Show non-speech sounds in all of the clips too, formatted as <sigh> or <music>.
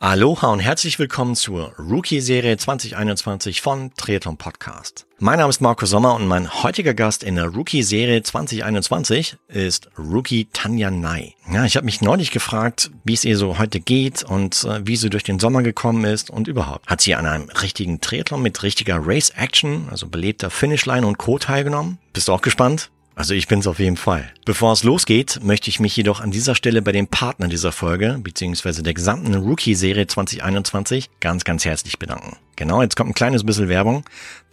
Aloha und herzlich willkommen zur Rookie-Serie 2021 von Triathlon Podcast. Mein Name ist Marco Sommer und mein heutiger Gast in der Rookie-Serie 2021 ist Rookie Tanja Ney. Ja, ich habe mich neulich gefragt, wie es ihr so heute geht und äh, wie sie durch den Sommer gekommen ist und überhaupt. Hat sie an einem richtigen Triathlon mit richtiger Race-Action, also belebter Finishline und Co. teilgenommen? Bist du auch gespannt? Also ich bin's auf jeden Fall. Bevor es losgeht, möchte ich mich jedoch an dieser Stelle bei dem Partner dieser Folge, beziehungsweise der gesamten Rookie-Serie 2021, ganz, ganz herzlich bedanken. Genau, jetzt kommt ein kleines bisschen Werbung,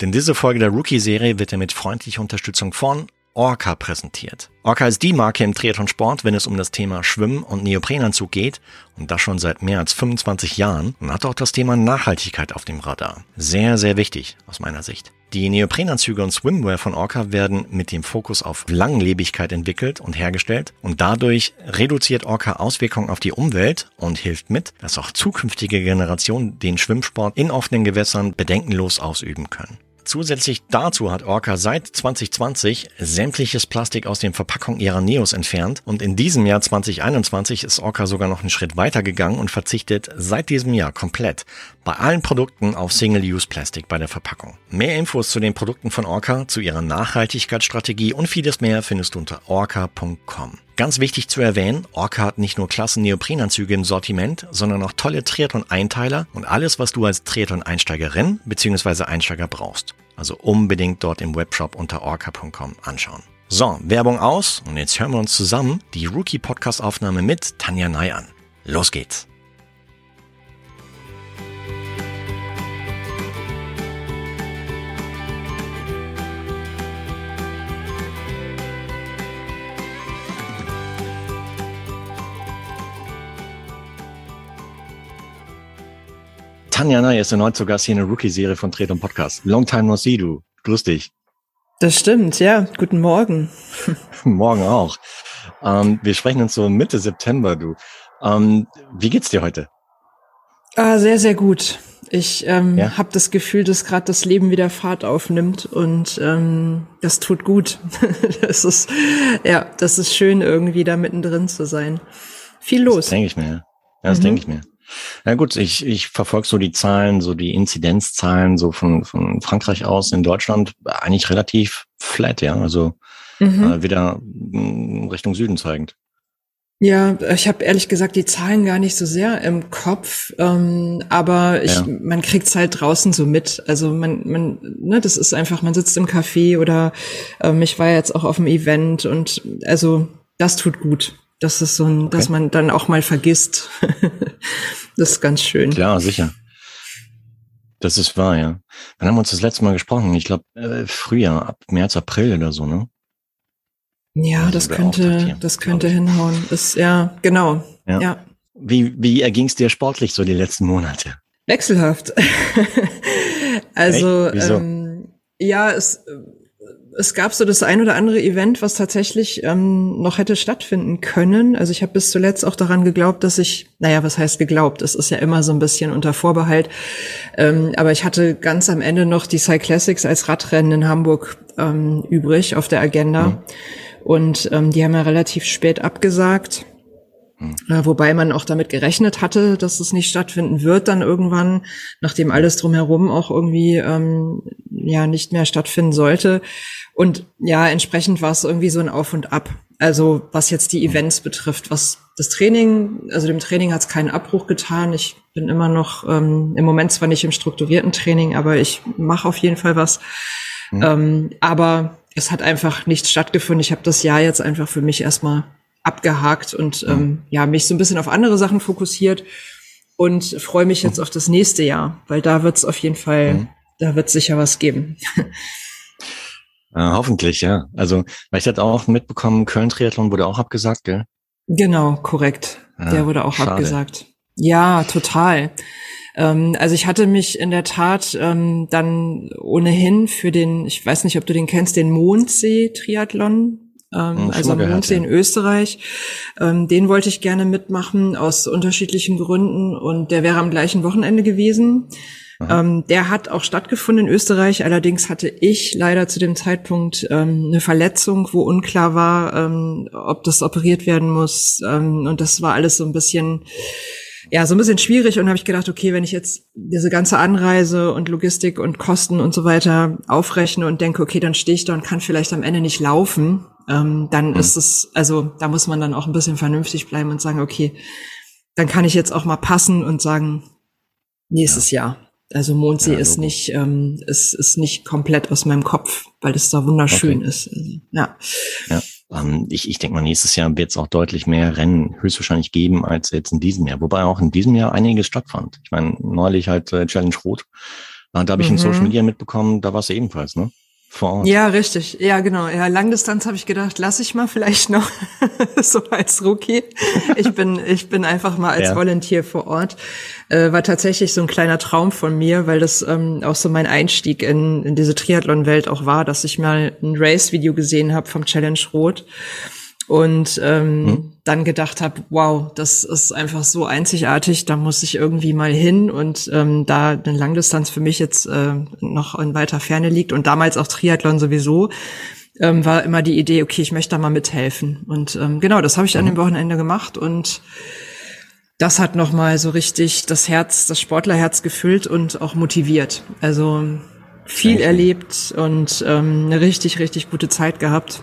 denn diese Folge der Rookie-Serie wird ja mit freundlicher Unterstützung von Orca präsentiert. Orca ist die Marke im Triathlon-Sport, wenn es um das Thema Schwimmen und Neoprenanzug geht und das schon seit mehr als 25 Jahren und hat auch das Thema Nachhaltigkeit auf dem Radar. Sehr, sehr wichtig aus meiner Sicht. Die Neoprenanzüge und Swimwear von Orca werden mit dem Fokus auf Langlebigkeit entwickelt und hergestellt und dadurch reduziert Orca Auswirkungen auf die Umwelt und hilft mit, dass auch zukünftige Generationen den Schwimmsport in offenen Gewässern bedenkenlos ausüben können. Zusätzlich dazu hat Orca seit 2020 sämtliches Plastik aus den Verpackungen ihrer Neos entfernt und in diesem Jahr 2021 ist Orca sogar noch einen Schritt weiter gegangen und verzichtet seit diesem Jahr komplett bei allen Produkten auf Single-Use-Plastik bei der Verpackung. Mehr Infos zu den Produkten von Orca, zu ihrer Nachhaltigkeitsstrategie und vieles mehr findest du unter orca.com. Ganz wichtig zu erwähnen, Orca hat nicht nur klassen Neoprenanzüge im Sortiment, sondern auch tolle Triathlon-Einteiler und alles, was du als Triathlon-Einsteigerin bzw. Einsteiger brauchst. Also unbedingt dort im Webshop unter orca.com anschauen. So, Werbung aus und jetzt hören wir uns zusammen die Rookie-Podcast-Aufnahme mit Tanja Ney an. Los geht's! Tanja Ney ist erneut zu Gast hier in der Rookie-Serie von Tret und Podcast. Long time no see, du. Grüß dich. Das stimmt, ja. Guten Morgen. <laughs> Morgen auch. Ähm, wir sprechen uns so Mitte September, du. Ähm, wie geht's dir heute? Ah, sehr, sehr gut. Ich ähm, ja? habe das Gefühl, dass gerade das Leben wieder Fahrt aufnimmt und ähm, das tut gut. <laughs> das ist ja, das ist schön irgendwie da mittendrin zu sein. Viel los. Das denke ich mir. Ja, das mhm. denke ich mir. Na ja gut, ich, ich verfolge so die Zahlen, so die Inzidenzzahlen so von, von Frankreich aus in Deutschland eigentlich relativ flat, ja. Also mhm. äh, wieder mm, Richtung Süden zeigend. Ja, ich habe ehrlich gesagt die Zahlen gar nicht so sehr im Kopf, ähm, aber ich, ja. man kriegt's halt draußen so mit. Also man, man, ne, das ist einfach, man sitzt im Café oder ähm, ich war jetzt auch auf dem Event und also das tut gut. Das ist so ein, okay. dass man dann auch mal vergisst. <laughs> das ist ganz schön. Ja, sicher. Das ist wahr, ja. Wann haben wir uns das letzte Mal gesprochen? Ich glaube, äh, Frühjahr, ab März, April oder so, ne? Ja, also das könnte, das könnte hinhauen. Ist, ja, genau. Ja. ja. Wie, wie erging es dir sportlich so die letzten Monate? Wechselhaft. <laughs> also, ähm, ja, es, es gab so das ein oder andere Event, was tatsächlich ähm, noch hätte stattfinden können. Also ich habe bis zuletzt auch daran geglaubt, dass ich, naja, was heißt geglaubt? Es ist ja immer so ein bisschen unter Vorbehalt. Ähm, aber ich hatte ganz am Ende noch die Cyclassics als Radrennen in Hamburg ähm, übrig auf der Agenda. Mhm. Und ähm, die haben ja relativ spät abgesagt. Äh, wobei man auch damit gerechnet hatte, dass es nicht stattfinden wird dann irgendwann, nachdem alles drumherum auch irgendwie ähm, ja nicht mehr stattfinden sollte. Und ja, entsprechend war es irgendwie so ein Auf und Ab. Also was jetzt die Events betrifft, was das Training, also dem Training hat es keinen Abbruch getan. Ich bin immer noch ähm, im Moment zwar nicht im strukturierten Training, aber ich mache auf jeden Fall was. Mhm. Ähm, aber es hat einfach nichts stattgefunden. Ich habe das Jahr jetzt einfach für mich erstmal abgehakt und mhm. ähm, ja, mich so ein bisschen auf andere Sachen fokussiert und freue mich jetzt mhm. auf das nächste Jahr, weil da wird es auf jeden Fall, mhm. da wird sicher was geben. <laughs> Äh, hoffentlich, ja. Also, weil ich hatte auch mitbekommen, Köln-Triathlon wurde auch abgesagt, gell? Genau, korrekt. Ja, Der wurde auch schade. abgesagt. Ja, total. Ähm, also ich hatte mich in der Tat ähm, dann ohnehin für den, ich weiß nicht, ob du den kennst, den Mondsee-Triathlon ähm, hm, also am Mondsee ja. in Österreich. Ähm, den wollte ich gerne mitmachen aus unterschiedlichen Gründen und der wäre am gleichen Wochenende gewesen. Ähm, der hat auch stattgefunden in Österreich. Allerdings hatte ich leider zu dem Zeitpunkt ähm, eine Verletzung, wo unklar war, ähm, ob das operiert werden muss. Ähm, und das war alles so ein bisschen, ja, so ein bisschen schwierig. Und habe ich gedacht, okay, wenn ich jetzt diese ganze Anreise und Logistik und Kosten und so weiter aufrechne und denke, okay, dann stehe ich da und kann vielleicht am Ende nicht laufen, ähm, dann mhm. ist es, also da muss man dann auch ein bisschen vernünftig bleiben und sagen, okay, dann kann ich jetzt auch mal passen und sagen, nächstes ja. Jahr. Also Mondsee ja, ist nicht, ähm, ist, ist nicht komplett aus meinem Kopf, weil es da wunderschön okay. ist. Also, ja. ja. Ähm, ich, ich denke mal, nächstes Jahr wird es auch deutlich mehr Rennen höchstwahrscheinlich geben als jetzt in diesem Jahr. Wobei auch in diesem Jahr einiges stattfand. Ich meine, neulich halt äh, Challenge Rot. Äh, da habe ich mhm. in Social Media mitbekommen, da war es ebenfalls, ne? Vor Ort. Ja, richtig. Ja, genau. Ja, Langdistanz habe ich gedacht, lass ich mal vielleicht noch <laughs> so als Rookie. Ich bin ich bin einfach mal als ja. Volunteer vor Ort. Äh, war tatsächlich so ein kleiner Traum von mir, weil das ähm, auch so mein Einstieg in, in diese Triathlon-Welt auch war, dass ich mal ein Race-Video gesehen habe vom Challenge Rot und ähm, hm. dann gedacht habe, wow, das ist einfach so einzigartig, da muss ich irgendwie mal hin und ähm, da eine Langdistanz für mich jetzt äh, noch in weiter Ferne liegt und damals auch Triathlon sowieso, ähm, war immer die Idee, okay, ich möchte da mal mithelfen und ähm, genau, das habe ich an dem mhm. Wochenende gemacht und das hat noch mal so richtig das Herz, das Sportlerherz gefüllt und auch motiviert. Also viel erlebt und ähm, eine richtig, richtig gute Zeit gehabt.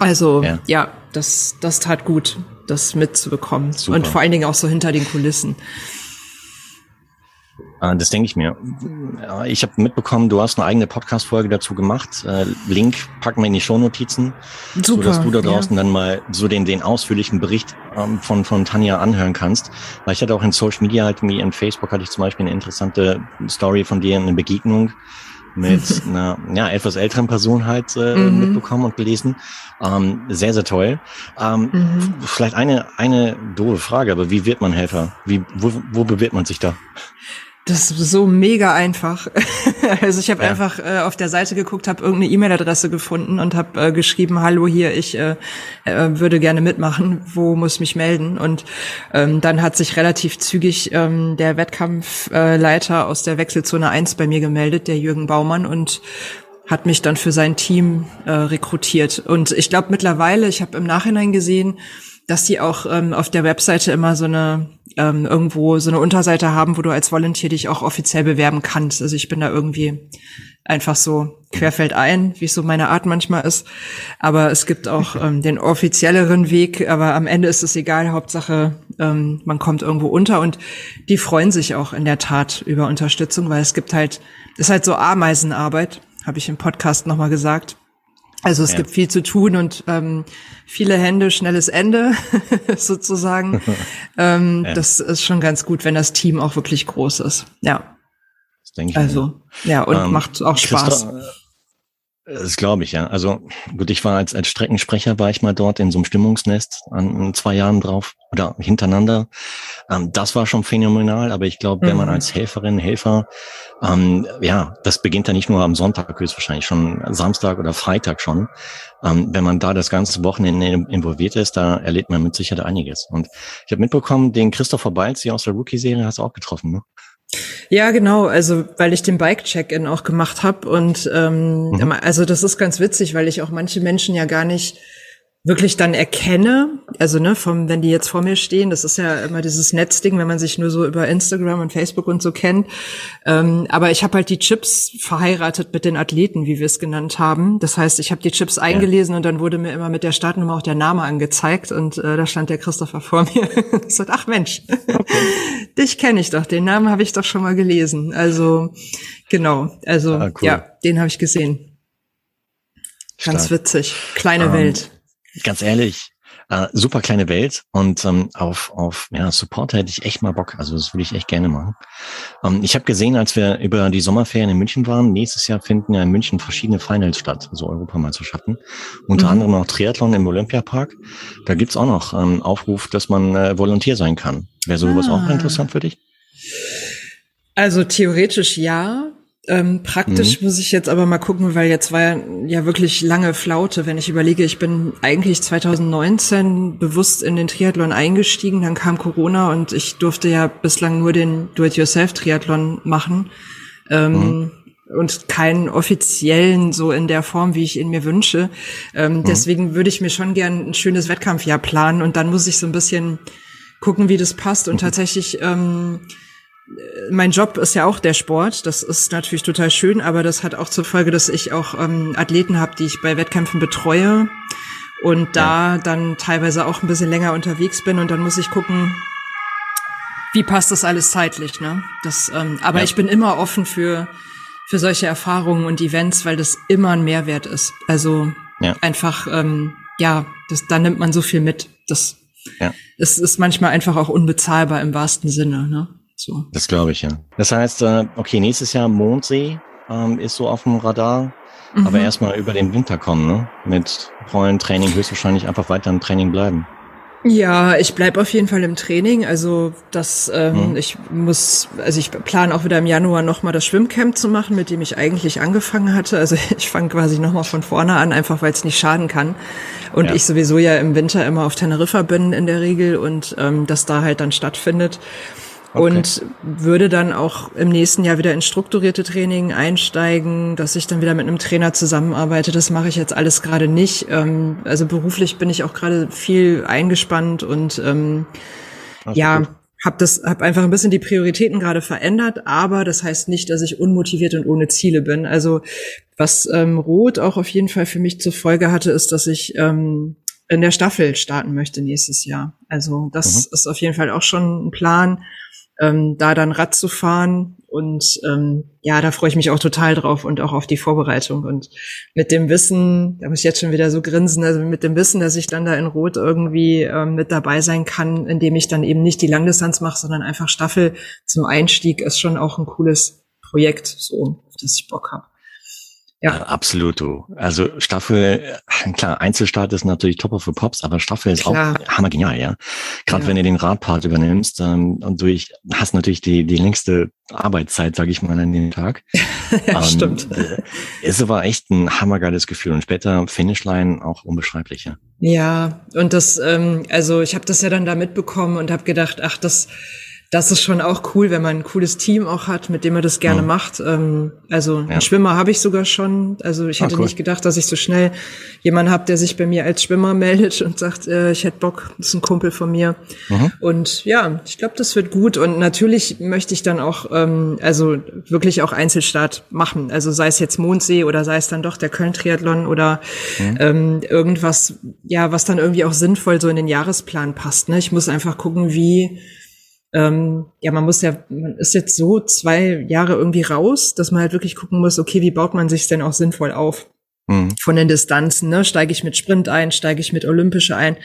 Also ja, ja das, das tat gut, das mitzubekommen. Super. Und vor allen Dingen auch so hinter den Kulissen. Ah, das denke ich mir. Ich habe mitbekommen, du hast eine eigene Podcast-Folge dazu gemacht. Äh, Link packen wir in die Shownotizen, Super, sodass du da draußen ja. dann mal so den, den ausführlichen Bericht ähm, von, von Tanja anhören kannst. Weil ich hatte auch in Social Media, halt wie in Facebook, hatte ich zum Beispiel eine interessante Story von dir, eine Begegnung mit <laughs> einer ja, etwas älteren Person halt äh, mhm. mitbekommen und gelesen. Ähm, sehr, sehr toll. Ähm, mhm. Vielleicht eine, eine doofe Frage, aber wie wird man Helfer? Wie, wo, wo bewirbt man sich da? Das ist so mega einfach. <laughs> also ich habe ja. einfach äh, auf der Seite geguckt, habe irgendeine E-Mail-Adresse gefunden und habe äh, geschrieben, hallo hier, ich äh, äh, würde gerne mitmachen, wo muss mich melden? Und ähm, dann hat sich relativ zügig ähm, der Wettkampfleiter aus der Wechselzone 1 bei mir gemeldet, der Jürgen Baumann, und hat mich dann für sein Team äh, rekrutiert. Und ich glaube mittlerweile, ich habe im Nachhinein gesehen, dass die auch ähm, auf der Webseite immer so eine ähm, irgendwo so eine Unterseite haben, wo du als Volunteer dich auch offiziell bewerben kannst. Also ich bin da irgendwie einfach so querfeld ein, wie es so meine Art manchmal ist. Aber es gibt auch <laughs> ähm, den offizielleren Weg, aber am Ende ist es egal. Hauptsache, ähm, man kommt irgendwo unter und die freuen sich auch in der Tat über Unterstützung, weil es gibt halt, es ist halt so Ameisenarbeit, habe ich im Podcast nochmal gesagt. Also es ja. gibt viel zu tun und ähm, viele Hände, schnelles Ende <laughs> sozusagen. <laughs> ähm, ja. Das ist schon ganz gut, wenn das Team auch wirklich groß ist. Ja. Das denke ich. Also mir. ja und ähm, macht auch Spaß. Christa das glaube ich, ja. Also gut, ich war als, als Streckensprecher, war ich mal dort in so einem Stimmungsnest an, zwei Jahren drauf oder hintereinander. Ähm, das war schon phänomenal, aber ich glaube, wenn man mhm. als Helferin, Helfer, ähm, ja, das beginnt ja nicht nur am Sonntag, höchstwahrscheinlich schon Samstag oder Freitag schon. Ähm, wenn man da das ganze Wochenende involviert ist, da erlebt man mit Sicherheit einiges. Und ich habe mitbekommen, den Christopher Balz hier aus der Rookie-Serie hast du auch getroffen, ne? Ja, genau. Also weil ich den Bike-Check-in auch gemacht habe und ähm, mhm. also das ist ganz witzig, weil ich auch manche Menschen ja gar nicht wirklich dann erkenne, also ne, vom, wenn die jetzt vor mir stehen, das ist ja immer dieses Netzding, wenn man sich nur so über Instagram und Facebook und so kennt. Ähm, aber ich habe halt die Chips verheiratet mit den Athleten, wie wir es genannt haben. Das heißt, ich habe die Chips eingelesen ja. und dann wurde mir immer mit der Startnummer auch der Name angezeigt und äh, da stand der Christopher vor <laughs> mir. ich sagte, ach Mensch, okay. dich kenne ich doch, den Namen habe ich doch schon mal gelesen. Also genau, also ah, cool. ja, den habe ich gesehen. Ganz Stark. witzig, kleine um, ähm, Welt ganz ehrlich, äh, super kleine Welt und ähm, auf, auf ja, Supporter hätte ich echt mal Bock. Also das würde ich echt gerne machen. Ähm, ich habe gesehen, als wir über die Sommerferien in München waren, nächstes Jahr finden ja in München verschiedene Finals statt, also Europameisterschaften. Unter mhm. anderem auch Triathlon im Olympiapark. Da gibt's auch noch ähm, Aufruf, dass man äh, Volontär sein kann. Wäre sowas ah. auch interessant für dich? Also theoretisch ja. Ähm, praktisch mhm. muss ich jetzt aber mal gucken, weil jetzt war ja, wirklich lange Flaute, wenn ich überlege, ich bin eigentlich 2019 bewusst in den Triathlon eingestiegen, dann kam Corona und ich durfte ja bislang nur den Do-it-yourself-Triathlon machen. Ähm, mhm und keinen offiziellen so in der Form, wie ich ihn mir wünsche. Ähm, mhm. Deswegen würde ich mir schon gern ein schönes Wettkampfjahr planen und dann muss ich so ein bisschen gucken, wie das passt. Und mhm. tatsächlich, ähm, mein Job ist ja auch der Sport. Das ist natürlich total schön, aber das hat auch zur Folge, dass ich auch ähm, Athleten habe, die ich bei Wettkämpfen betreue und da ja. dann teilweise auch ein bisschen länger unterwegs bin und dann muss ich gucken, wie passt das alles zeitlich, ne? Das, ähm, aber ja. ich bin immer offen für für solche Erfahrungen und Events, weil das immer ein Mehrwert ist. Also ja. einfach, ähm, ja, das, da nimmt man so viel mit. Das ja. es ist manchmal einfach auch unbezahlbar im wahrsten Sinne. Ne? So. Das glaube ich, ja. Das heißt, äh, okay, nächstes Jahr Mondsee ähm, ist so auf dem Radar. Mhm. Aber erstmal über den Winter kommen, ne? Mit Rollentraining höchstwahrscheinlich einfach weiter im Training bleiben. Ja, ich bleib auf jeden Fall im Training. Also das, ähm, mhm. ich muss, also ich plane auch wieder im Januar nochmal das Schwimmcamp zu machen, mit dem ich eigentlich angefangen hatte. Also <laughs> ich fange quasi nochmal von vorne an, einfach weil es nicht schaden kann. Und ja. ich sowieso ja im Winter immer auf Teneriffa bin in der Regel und ähm, das da halt dann stattfindet. Okay. Und würde dann auch im nächsten Jahr wieder in strukturierte Training einsteigen, dass ich dann wieder mit einem Trainer zusammenarbeite. Das mache ich jetzt alles gerade nicht. Ähm, also beruflich bin ich auch gerade viel eingespannt und ähm, ja, gut. hab das, hab einfach ein bisschen die Prioritäten gerade verändert. Aber das heißt nicht, dass ich unmotiviert und ohne Ziele bin. Also was ähm, Rot auch auf jeden Fall für mich zur Folge hatte, ist, dass ich ähm, in der Staffel starten möchte nächstes Jahr. Also das mhm. ist auf jeden Fall auch schon ein Plan ähm, da dann Rad zu fahren. Und ähm, ja, da freue ich mich auch total drauf und auch auf die Vorbereitung. Und mit dem Wissen, da muss ich jetzt schon wieder so grinsen, also mit dem Wissen, dass ich dann da in Rot irgendwie ähm, mit dabei sein kann, indem ich dann eben nicht die Langdistanz mache, sondern einfach Staffel zum Einstieg, ist schon auch ein cooles Projekt, so auf das ich Bock habe. Ja. ja, absolut. Also Staffel, äh, klar, Einzelstart ist natürlich top of the pops, aber Staffel ist klar. auch hammergenial, ja. Gerade ja. wenn du den Radpart übernimmst ähm, und du hast natürlich die, die längste Arbeitszeit, sage ich mal, an den Tag. <laughs> ja, ähm, stimmt. Äh, ist aber echt ein hammergeiles Gefühl und später Finishline auch unbeschreiblich, ja. Ja, und das, ähm, also ich habe das ja dann da mitbekommen und habe gedacht, ach, das das ist schon auch cool, wenn man ein cooles Team auch hat, mit dem man das gerne mhm. macht. Ähm, also ja. einen Schwimmer habe ich sogar schon. Also ich ah, hätte cool. nicht gedacht, dass ich so schnell jemanden habe, der sich bei mir als Schwimmer <laughs> meldet und sagt, äh, ich hätte Bock, das ist ein Kumpel von mir. Mhm. Und ja, ich glaube, das wird gut. Und natürlich möchte ich dann auch, ähm, also wirklich auch Einzelstart machen. Also sei es jetzt Mondsee oder sei es dann doch der Köln-Triathlon oder mhm. ähm, irgendwas, ja, was dann irgendwie auch sinnvoll so in den Jahresplan passt. Ne? Ich muss einfach gucken, wie ähm, ja, man muss ja, man ist jetzt so zwei Jahre irgendwie raus, dass man halt wirklich gucken muss, okay, wie baut man sich denn auch sinnvoll auf? Mhm. Von den Distanzen, ne? Steige ich mit Sprint ein, steige ich mit Olympische ein?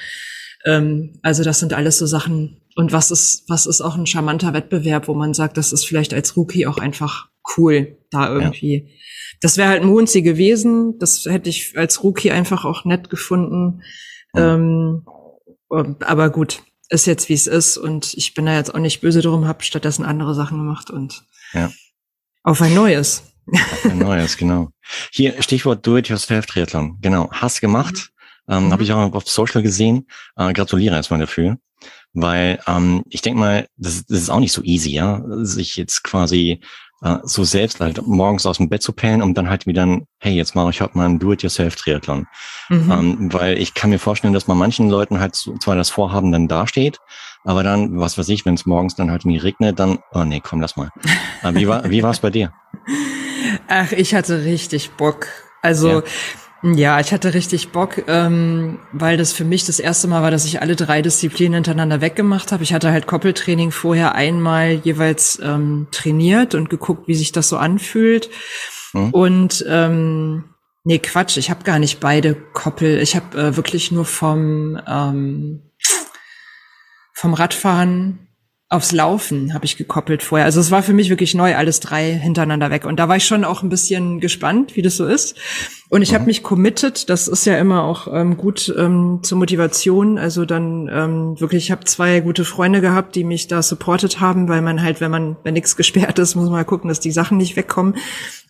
Ähm, also das sind alles so Sachen. Und was ist, was ist auch ein charmanter Wettbewerb, wo man sagt, das ist vielleicht als Rookie auch einfach cool, da irgendwie. Ja. Das wäre halt Monzi gewesen. Das hätte ich als Rookie einfach auch nett gefunden. Mhm. Ähm, aber gut, ist jetzt wie es ist und ich bin da jetzt auch nicht böse drum, habe stattdessen andere Sachen gemacht und ja. auf ein neues. Auf ein neues, <laughs> genau. Hier Stichwort Do-it-yourself-Triathlon. Genau, hast gemacht. Ähm, mhm. Habe ich auch auf Social gesehen. Äh, gratuliere erstmal dafür. Weil ähm, ich denke mal, das, das ist auch nicht so easy, ja, sich jetzt quasi äh, so selbst halt morgens aus dem Bett zu pellen und dann halt wieder, hey, jetzt mache ich heute mal einen Do-it-yourself-Triathlon. Mhm. Ähm, weil ich kann mir vorstellen, dass man manchen Leuten halt zwar das Vorhaben dann dasteht, aber dann, was weiß ich, wenn es morgens dann halt nie regnet, dann, oh nee, komm, lass mal. Äh, wie war wie war es bei dir? <laughs> Ach, ich hatte richtig Bock. Also ja. Ja, ich hatte richtig Bock, ähm, weil das für mich das erste Mal war, dass ich alle drei Disziplinen hintereinander weggemacht habe. Ich hatte halt Koppeltraining vorher einmal jeweils ähm, trainiert und geguckt, wie sich das so anfühlt. Mhm. Und ähm, nee, Quatsch, ich habe gar nicht beide Koppel. Ich habe äh, wirklich nur vom ähm, vom Radfahren aufs Laufen habe ich gekoppelt vorher. Also es war für mich wirklich neu, alles drei hintereinander weg. Und da war ich schon auch ein bisschen gespannt, wie das so ist. Und ich mhm. habe mich committed, das ist ja immer auch ähm, gut ähm, zur Motivation. Also dann ähm, wirklich, ich habe zwei gute Freunde gehabt, die mich da supportet haben, weil man halt, wenn man, wenn nichts gesperrt ist, muss man mal gucken, dass die Sachen nicht wegkommen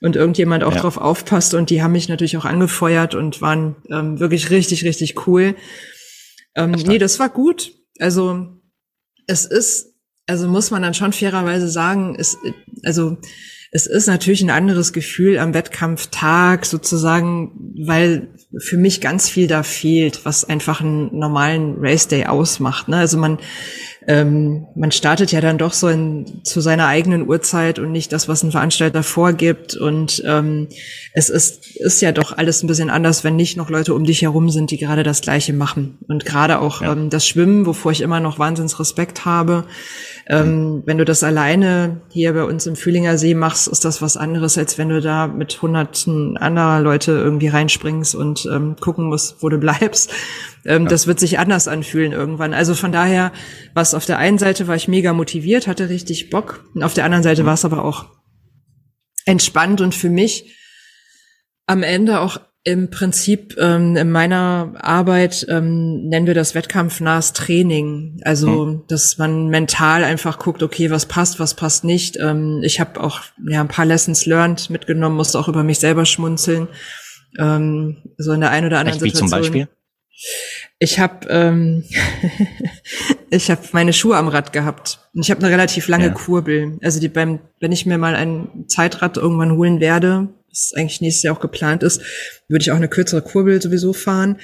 und irgendjemand auch ja. drauf aufpasst. Und die haben mich natürlich auch angefeuert und waren ähm, wirklich richtig, richtig cool. Ähm, nee, das war gut. Also es ist also muss man dann schon fairerweise sagen, es, also es ist natürlich ein anderes Gefühl am Wettkampftag sozusagen, weil für mich ganz viel da fehlt, was einfach einen normalen Race Day ausmacht. Ne? Also man ähm, man startet ja dann doch so in, zu seiner eigenen Uhrzeit und nicht das, was ein Veranstalter vorgibt. Und ähm, es ist, ist ja doch alles ein bisschen anders, wenn nicht noch Leute um dich herum sind, die gerade das Gleiche machen. Und gerade auch ja. ähm, das Schwimmen, wovor ich immer noch Wahnsinns Respekt habe, ähm, wenn du das alleine hier bei uns im Fühlinger See machst, ist das was anderes, als wenn du da mit hunderten anderer Leute irgendwie reinspringst und ähm, gucken musst, wo du bleibst. Ähm, ja. Das wird sich anders anfühlen irgendwann. Also von daher, was auf der einen Seite war ich mega motiviert, hatte richtig Bock. Und auf der anderen Seite mhm. war es aber auch entspannt und für mich am Ende auch im Prinzip ähm, in meiner Arbeit ähm, nennen wir das wettkampfnahes Training. Also, mhm. dass man mental einfach guckt, okay, was passt, was passt nicht. Ähm, ich habe auch ja ein paar Lessons learned mitgenommen, musste auch über mich selber schmunzeln. Ähm, so in der einen oder anderen Echt, Situation. Wie zum Beispiel? Ich habe ähm, <laughs> ich habe meine Schuhe am Rad gehabt und ich habe eine relativ lange ja. Kurbel. Also die beim wenn ich mir mal ein Zeitrad irgendwann holen werde, was eigentlich nächstes Jahr auch geplant ist, würde ich auch eine kürzere Kurbel sowieso fahren.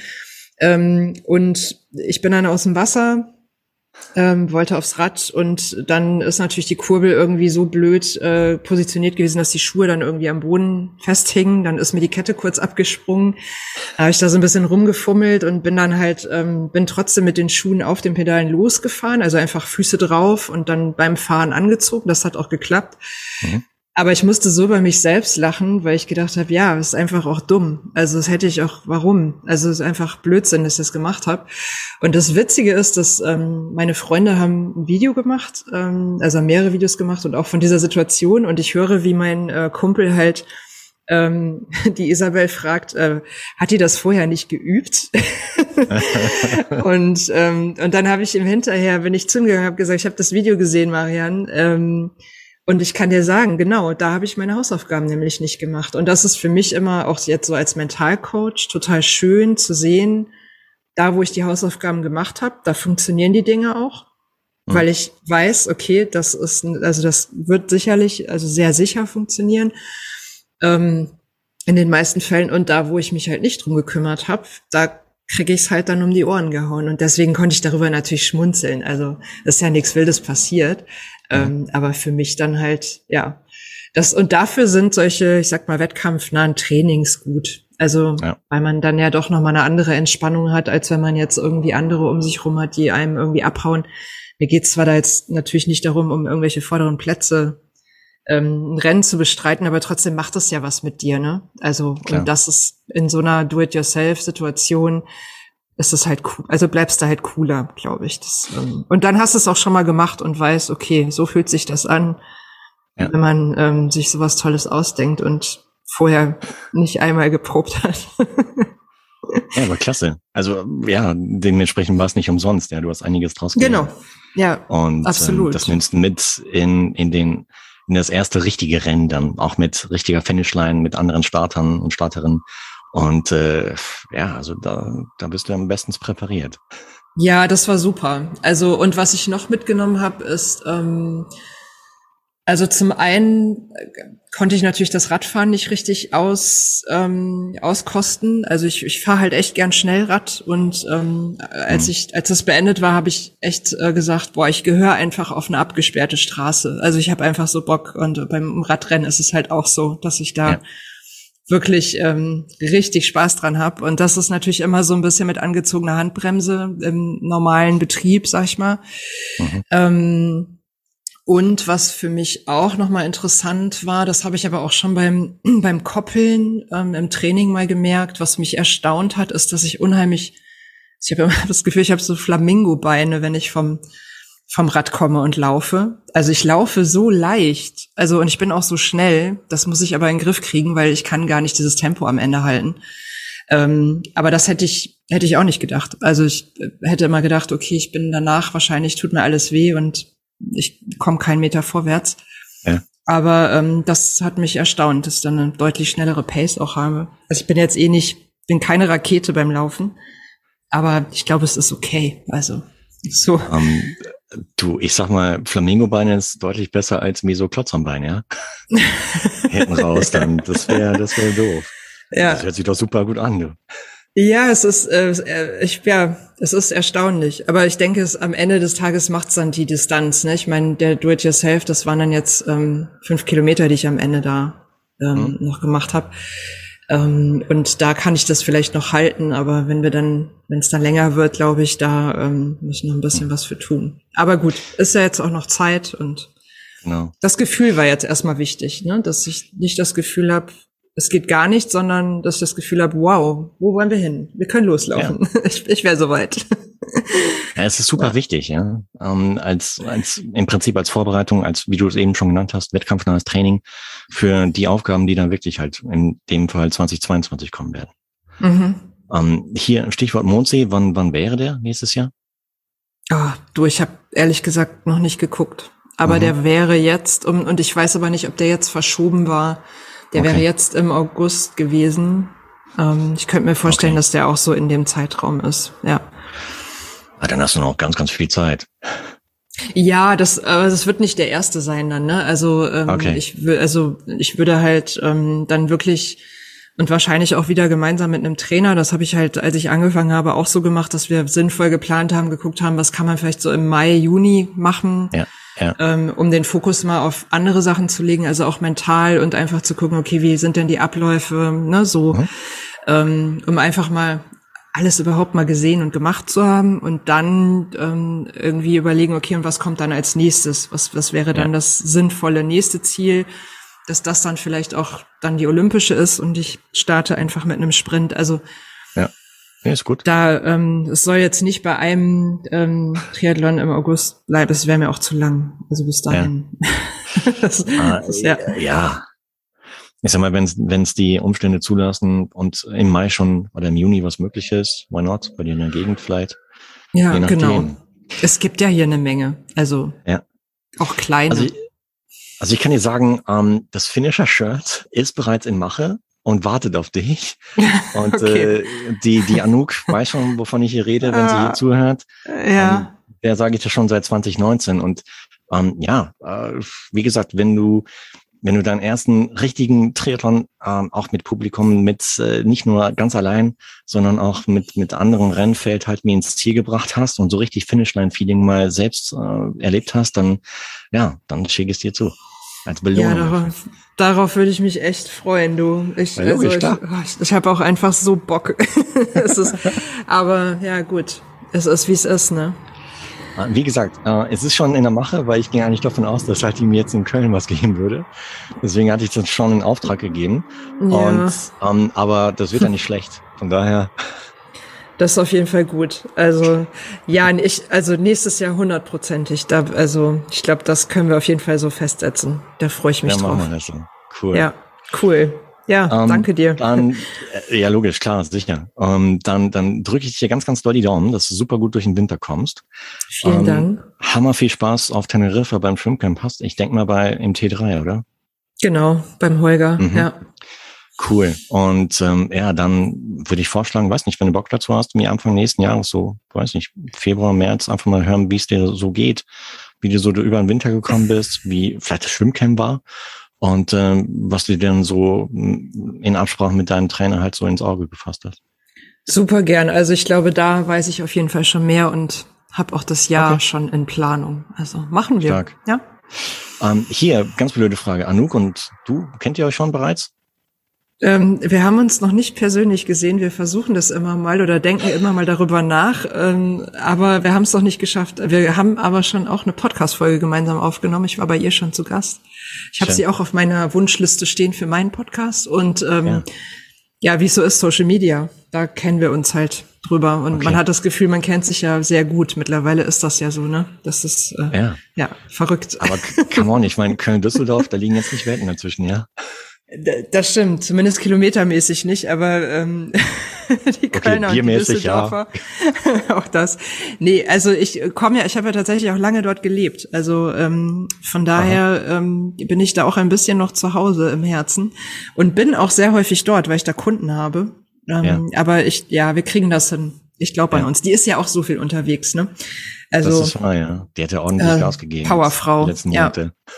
Ähm, und ich bin dann aus dem Wasser, ähm, wollte aufs Rad und dann ist natürlich die Kurbel irgendwie so blöd äh, positioniert gewesen, dass die Schuhe dann irgendwie am Boden festhingen. Dann ist mir die Kette kurz abgesprungen. Da habe ich da so ein bisschen rumgefummelt und bin dann halt, ähm, bin trotzdem mit den Schuhen auf den Pedalen losgefahren, also einfach Füße drauf und dann beim Fahren angezogen. Das hat auch geklappt. Mhm. Aber ich musste so bei mich selbst lachen, weil ich gedacht habe, ja, das ist einfach auch dumm. Also das hätte ich auch, warum? Also es ist einfach Blödsinn, dass ich das gemacht habe. Und das Witzige ist, dass ähm, meine Freunde haben ein Video gemacht, ähm, also mehrere Videos gemacht und auch von dieser Situation. Und ich höre, wie mein äh, Kumpel halt ähm, <laughs> die Isabel fragt, äh, hat die das vorher nicht geübt? <laughs> und ähm, und dann habe ich ihm hinterher, bin ich zu ihm gegangen, habe gesagt, ich habe das Video gesehen, Marian. Ähm, und ich kann dir sagen, genau, da habe ich meine Hausaufgaben nämlich nicht gemacht. Und das ist für mich immer auch jetzt so als Mentalcoach total schön zu sehen, da wo ich die Hausaufgaben gemacht habe, da funktionieren die Dinge auch. Mhm. Weil ich weiß, okay, das ist, also das wird sicherlich, also sehr sicher funktionieren. Ähm, in den meisten Fällen. Und da, wo ich mich halt nicht drum gekümmert habe, da kriege ich es halt dann um die Ohren gehauen. Und deswegen konnte ich darüber natürlich schmunzeln. Also ist ja nichts Wildes passiert. Ähm, aber für mich dann halt, ja. Das, und dafür sind solche, ich sag mal, wettkampfnahen Trainings gut. Also, ja. weil man dann ja doch nochmal eine andere Entspannung hat, als wenn man jetzt irgendwie andere um sich rum hat, die einem irgendwie abhauen. Mir geht's zwar da jetzt natürlich nicht darum, um irgendwelche vorderen Plätze ähm, ein Rennen zu bestreiten, aber trotzdem macht es ja was mit dir, ne? Also, Klar. und das ist in so einer Do-it-yourself-Situation ist es halt cool, also bleibst da halt cooler, glaube ich. Das, ähm, und dann hast du es auch schon mal gemacht und weißt, okay, so fühlt sich das an, ja. wenn man ähm, sich sowas Tolles ausdenkt und vorher nicht einmal geprobt hat. <laughs> ja, aber klasse. Also ja, dementsprechend war es nicht umsonst. Ja, du hast einiges draus gemacht. Genau. Ja. Und ähm, absolut. Ähm, das nimmst du mit in in den das erste richtige Rennen dann, auch mit richtiger Finishline, mit anderen Startern und Starterinnen. Und äh, ja, also da, da bist du am besten präpariert. Ja, das war super. Also und was ich noch mitgenommen habe, ist ähm, also zum einen äh, konnte ich natürlich das Radfahren nicht richtig aus ähm, auskosten. Also ich, ich fahre halt echt gern Schnellrad und ähm, als mhm. ich als das beendet war, habe ich echt äh, gesagt, boah, ich gehöre einfach auf eine abgesperrte Straße. Also ich habe einfach so Bock und beim Radrennen ist es halt auch so, dass ich da ja wirklich ähm, richtig Spaß dran habe. Und das ist natürlich immer so ein bisschen mit angezogener Handbremse im normalen Betrieb, sag ich mal. Mhm. Ähm, und was für mich auch nochmal interessant war, das habe ich aber auch schon beim, <clears throat> beim Koppeln ähm, im Training mal gemerkt, was mich erstaunt hat, ist, dass ich unheimlich, ich habe immer <laughs> das Gefühl, ich habe so Flamingo-Beine, wenn ich vom vom Rad komme und laufe. Also ich laufe so leicht, also und ich bin auch so schnell, das muss ich aber in den Griff kriegen, weil ich kann gar nicht dieses Tempo am Ende halten. Ähm, aber das hätte ich, hätte ich auch nicht gedacht. Also ich äh, hätte immer gedacht, okay, ich bin danach wahrscheinlich, tut mir alles weh und ich komme keinen Meter vorwärts. Ja. Aber ähm, das hat mich erstaunt, dass ich dann eine deutlich schnellere Pace auch habe. Also ich bin jetzt eh nicht, bin keine Rakete beim Laufen, aber ich glaube, es ist okay. Also so. Um, ähm, Du, ich sag mal, Flamingo-Beine ist deutlich besser als Meso-Klotz am ja? <laughs> Hinten raus, dann, das wäre, das wäre doof. Ja. Das hört sich doch super gut an, du. Ja, es ist, äh, ich, ja, es ist erstaunlich. Aber ich denke, es am Ende des Tages macht's dann die Distanz. Ne? Ich meine, der Do-it-yourself, das waren dann jetzt ähm, fünf Kilometer, die ich am Ende da ähm, mhm. noch gemacht habe. Ähm, und da kann ich das vielleicht noch halten, aber wenn wir dann, wenn es dann länger wird, glaube ich, da ähm, müssen noch ein bisschen was für tun. Aber gut, ist ja jetzt auch noch Zeit und genau. das Gefühl war jetzt erstmal wichtig, ne? dass ich nicht das Gefühl habe, es geht gar nicht, sondern dass ich das Gefühl habe, wow, wo wollen wir hin? Wir können loslaufen. Ja. <laughs> Ich, ich wäre soweit. Ja, es ist super ja. wichtig, ja. Ähm, als, als, im Prinzip als Vorbereitung, als, wie du es eben schon genannt hast, wettkampfnahes Training für die Aufgaben, die dann wirklich halt in dem Fall 2022 kommen werden. Mhm. Ähm, hier Stichwort Mondsee, wann, wann wäre der nächstes Jahr? Ah, oh, du, ich habe ehrlich gesagt noch nicht geguckt. Aber mhm. der wäre jetzt, um, und ich weiß aber nicht, ob der jetzt verschoben war. Der okay. wäre jetzt im August gewesen. Ähm, ich könnte mir vorstellen, okay. dass der auch so in dem Zeitraum ist, ja. Ah, dann hast du noch ganz, ganz viel Zeit. Ja, das, äh, das wird nicht der erste sein dann, ne? Also ähm, okay. ich will, also ich würde halt ähm, dann wirklich und wahrscheinlich auch wieder gemeinsam mit einem Trainer. Das habe ich halt, als ich angefangen habe, auch so gemacht, dass wir sinnvoll geplant haben, geguckt haben, was kann man vielleicht so im Mai, Juni machen, ja, ja. Ähm, um den Fokus mal auf andere Sachen zu legen, also auch mental und einfach zu gucken, okay, wie sind denn die Abläufe, ne, so, mhm. ähm, um einfach mal alles überhaupt mal gesehen und gemacht zu haben und dann ähm, irgendwie überlegen, okay, und was kommt dann als nächstes? Was, was wäre dann ja. das sinnvolle nächste Ziel? Dass das dann vielleicht auch dann die olympische ist und ich starte einfach mit einem Sprint. Also ja, ja ist gut. Da ähm, es soll jetzt nicht bei einem ähm, Triathlon im August bleiben, das wäre mir auch zu lang. Also bis dahin. Ja. <laughs> das, ah, das, ja. ja, ich sag mal, wenn es die Umstände zulassen und im Mai schon oder im Juni was möglich ist, why not? Bei dir in der Gegend vielleicht. Ja, genau. Es gibt ja hier eine Menge. Also ja. auch kleine. Also also ich kann dir sagen, ähm, das Finisher-Shirt ist bereits in Mache und wartet auf dich. <laughs> Und okay. äh, die, die Anouk <laughs> weiß schon, wovon ich hier rede, wenn sie hier ah. zuhört. Ja. Ähm, der sage ich das schon seit 2019. Und ähm, ja, äh, wie gesagt, wenn du wenn du deinen ersten richtigen Triathlon ähm, auch mit Publikum, mit äh, nicht nur ganz allein, sondern auch mit mit anderen Rennfeld halt mir ins Ziel gebracht hast und so richtig Finishline-Feeling mal selbst äh, erlebt hast, dann ja, dann schicke ich es dir zu. Als Belohnung. Ja, darauf, darauf würde ich mich echt freuen, du. Ich, ja, logisch, also ich, ich, ich habe auch einfach so Bock. <laughs> es ist, aber ja, gut. Es ist, wie es ist, ne? Ah, wie gesagt, äh, es ist schon in der Mache, weil ich ging eigentlich davon aus, dass halt ihm jetzt in Köln was <laughs> geben würde. Deswegen hatte ich das schon in Auftrag gegeben. Ja. Und, ähm, aber das wird ja nicht schlecht. Von daher. Das ist auf jeden Fall gut. Also ja, ich, also nächstes Jahr hundertprozentig. Da, also ich glaube, das können wir auf jeden Fall so festsetzen. Da freue ich mich ja, drauf. Machen wir das so. Cool. Ja, cool. Ja, ähm, danke dir. Dann, <laughs> äh, ja, logisch, klar, sicher. Ähm, dann dann drücke ich dir ganz, ganz doll die Daumen, dass du super gut durch den Winter kommst. Vielen ähm, Dank. Hammer viel Spaß auf Teneriffa beim Schwimmcamp hast. Ich denke mal bei im T3, oder? Genau, beim Holger, mhm. ja. Cool. Und ähm, ja, dann würde ich vorschlagen, weiß nicht, wenn du Bock dazu hast, mir Anfang nächsten Jahres, so, weiß nicht, Februar, März, einfach mal hören, wie es dir so geht, wie du so über den Winter gekommen bist, wie vielleicht das Schwimmcamp war und ähm, was du denn so in Absprache mit deinem Trainer halt so ins Auge gefasst hast. Super gern. Also ich glaube, da weiß ich auf jeden Fall schon mehr und habe auch das Jahr okay. schon in Planung. Also machen wir. Stark. Ja. Ähm, hier, ganz blöde Frage. Anouk und du, kennt ihr euch schon bereits? Ähm, wir haben uns noch nicht persönlich gesehen. Wir versuchen das immer mal oder denken immer mal darüber nach. Ähm, aber wir haben es noch nicht geschafft. Wir haben aber schon auch eine Podcast-Folge gemeinsam aufgenommen. Ich war bei ihr schon zu Gast. Ich habe sie auch auf meiner Wunschliste stehen für meinen Podcast. Und ähm, ja. ja, wie es so ist, Social Media, da kennen wir uns halt drüber. Und okay. man hat das Gefühl, man kennt sich ja sehr gut. Mittlerweile ist das ja so, ne? Das ist äh, ja. ja verrückt. Aber come on, ich meine, Köln-Düsseldorf, da liegen jetzt nicht Welten dazwischen, ja? Das stimmt, zumindest kilometermäßig nicht, aber ähm, <laughs> die Kölner okay, und die Düsseldorfer, ja. <laughs> auch das. Nee, also ich komme ja, ich habe ja tatsächlich auch lange dort gelebt. Also ähm, von daher ähm, bin ich da auch ein bisschen noch zu Hause im Herzen und bin auch sehr häufig dort, weil ich da Kunden habe. Ähm, ja. Aber ich, ja, wir kriegen das hin. Ich glaube an ja. uns. Die ist ja auch so viel unterwegs, ne? Also, das ist wahr, ja. Die hat ja ordentlich äh, Gas gegeben. Powerfrau. Letzten Monate. Ja.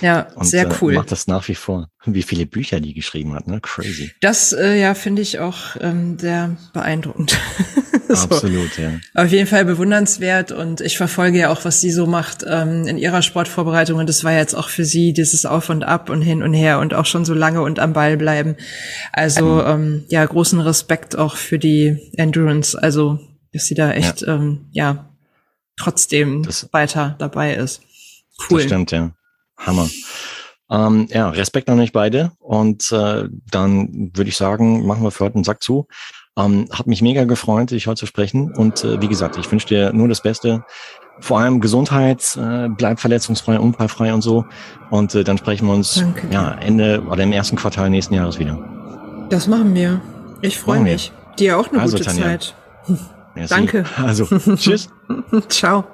Ja, und, sehr äh, cool. Äh, macht das nach wie vor. Wie viele Bücher die geschrieben hat, ne? Crazy. Das, äh, ja, finde ich auch ähm, sehr beeindruckend. <laughs> so. Absolut, ja. Auf jeden Fall bewundernswert und ich verfolge ja auch, was sie so macht ähm, in ihrer Sportvorbereitung und das war jetzt auch für sie dieses Auf und Ab und hin und her und auch schon so lange und am Ball bleiben. Also ähm, ähm ja, großen Respekt auch für die Endurance. Also, dass sie da echt ja, ähm, ja trotzdem das, weiter dabei ist. Cool. Das stimmt, ja. Hammer. Ähm, ja, Respekt an euch beide. Und äh, dann würde ich sagen, machen wir für heute einen Sack zu. Ähm, hat mich mega gefreut, dich heute zu sprechen. Und äh, wie gesagt, ich wünsche dir nur das Beste. Vor allem Gesundheit, äh, bleib verletzungsfrei, unfallfrei und so. Und äh, dann sprechen wir uns Danke. ja, Ende oder im ersten Quartal nächsten Jahres wieder. Das machen wir. Ich freue mich. Dir auch eine also, gute Tanja. Zeit. Merci. Danke. Also, tschüss. <laughs> Ciao.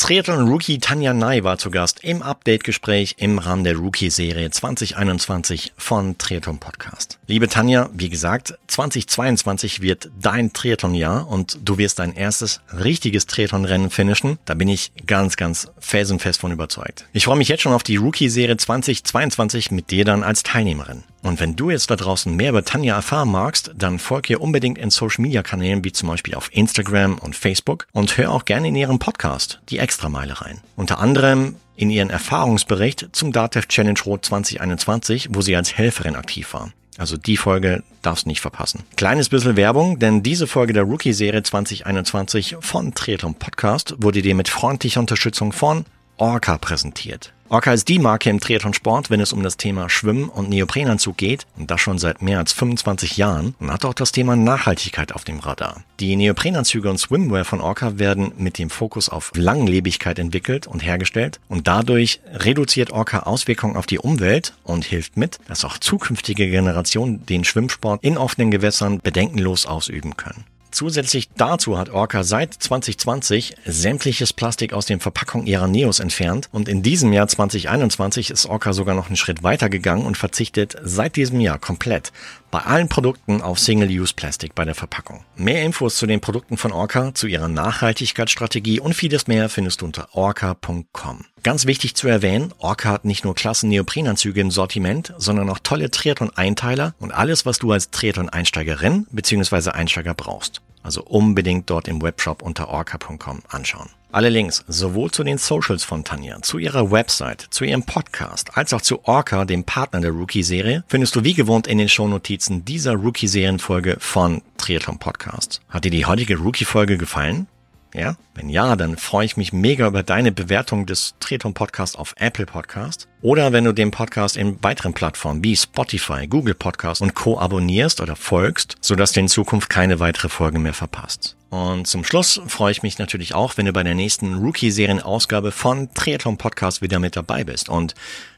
Triathlon-Rookie Tanja Ney war zu Gast im Update-Gespräch im Rahmen der Rookie-Serie 2021 von Triathlon Podcast. Liebe Tanja, wie gesagt, 2022 wird dein Triathlon-Jahr und du wirst dein erstes richtiges Triathlon-Rennen finishen. Da bin ich ganz, ganz felsenfest von überzeugt. Ich freue mich jetzt schon auf die Rookie-Serie 2022 mit dir dann als Teilnehmerin. Und wenn du jetzt da draußen mehr über Tanja erfahren magst, dann folg ihr unbedingt in Social Media Kanälen wie zum Beispiel auf Instagram und Facebook und hör auch gerne in ihren Podcast, die Extrameile rein. Unter anderem in ihren Erfahrungsbericht zum DATEV Challenge Rot 2021, wo sie als Helferin aktiv war. Also die Folge darfst nicht verpassen. Kleines bisschen Werbung, denn diese Folge der Rookie-Serie 2021 von Triathlon Podcast wurde dir mit freundlicher Unterstützung von Orca präsentiert. Orca ist die Marke im Triathlonsport, wenn es um das Thema Schwimmen und Neoprenanzug geht und das schon seit mehr als 25 Jahren und hat auch das Thema Nachhaltigkeit auf dem Radar. Die Neoprenanzüge und Swimwear von Orca werden mit dem Fokus auf Langlebigkeit entwickelt und hergestellt und dadurch reduziert Orca Auswirkungen auf die Umwelt und hilft mit, dass auch zukünftige Generationen den Schwimmsport in offenen Gewässern bedenkenlos ausüben können. Zusätzlich dazu hat Orca seit 2020 sämtliches Plastik aus den Verpackungen ihrer Neos entfernt und in diesem Jahr 2021 ist Orca sogar noch einen Schritt weiter gegangen und verzichtet seit diesem Jahr komplett bei allen Produkten auf Single-Use-Plastik bei der Verpackung. Mehr Infos zu den Produkten von Orca, zu ihrer Nachhaltigkeitsstrategie und vieles mehr findest du unter orca.com. Ganz wichtig zu erwähnen, Orca hat nicht nur klassen Neoprenanzüge im Sortiment, sondern auch tolle Triathlon-Einteiler und alles, was du als Triathlon-Einsteigerin bzw. Einsteiger brauchst. Also unbedingt dort im Webshop unter orca.com anschauen. Alle Links sowohl zu den Socials von Tanja, zu ihrer Website, zu ihrem Podcast, als auch zu Orca, dem Partner der Rookie-Serie, findest du wie gewohnt in den Shownotizen dieser Rookie-Serienfolge von Triathlon Podcast. Hat dir die heutige Rookie-Folge gefallen? Ja? Wenn ja, dann freue ich mich mega über deine Bewertung des Triathlon Podcasts auf Apple Podcast. Oder wenn du den Podcast in weiteren Plattformen wie Spotify, Google Podcast und Co. abonnierst oder folgst, sodass du in Zukunft keine weitere Folge mehr verpasst. Und zum Schluss freue ich mich natürlich auch, wenn du bei der nächsten Rookie-Serien-Ausgabe von Triathlon Podcast wieder mit dabei bist. Und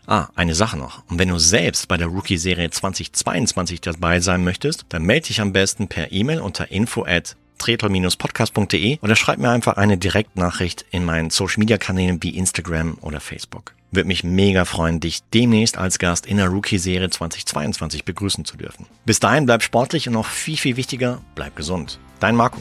Ah, eine Sache noch. Und wenn du selbst bei der Rookie-Serie 2022 dabei sein möchtest, dann melde dich am besten per E-Mail unter info at tretor-podcast.de oder schreib mir einfach eine Direktnachricht in meinen Social Media Kanälen wie Instagram oder Facebook. Würde mich mega freuen, dich demnächst als Gast in der Rookie-Serie 2022 begrüßen zu dürfen. Bis dahin bleib sportlich und noch viel, viel wichtiger, bleib gesund. Dein Marco.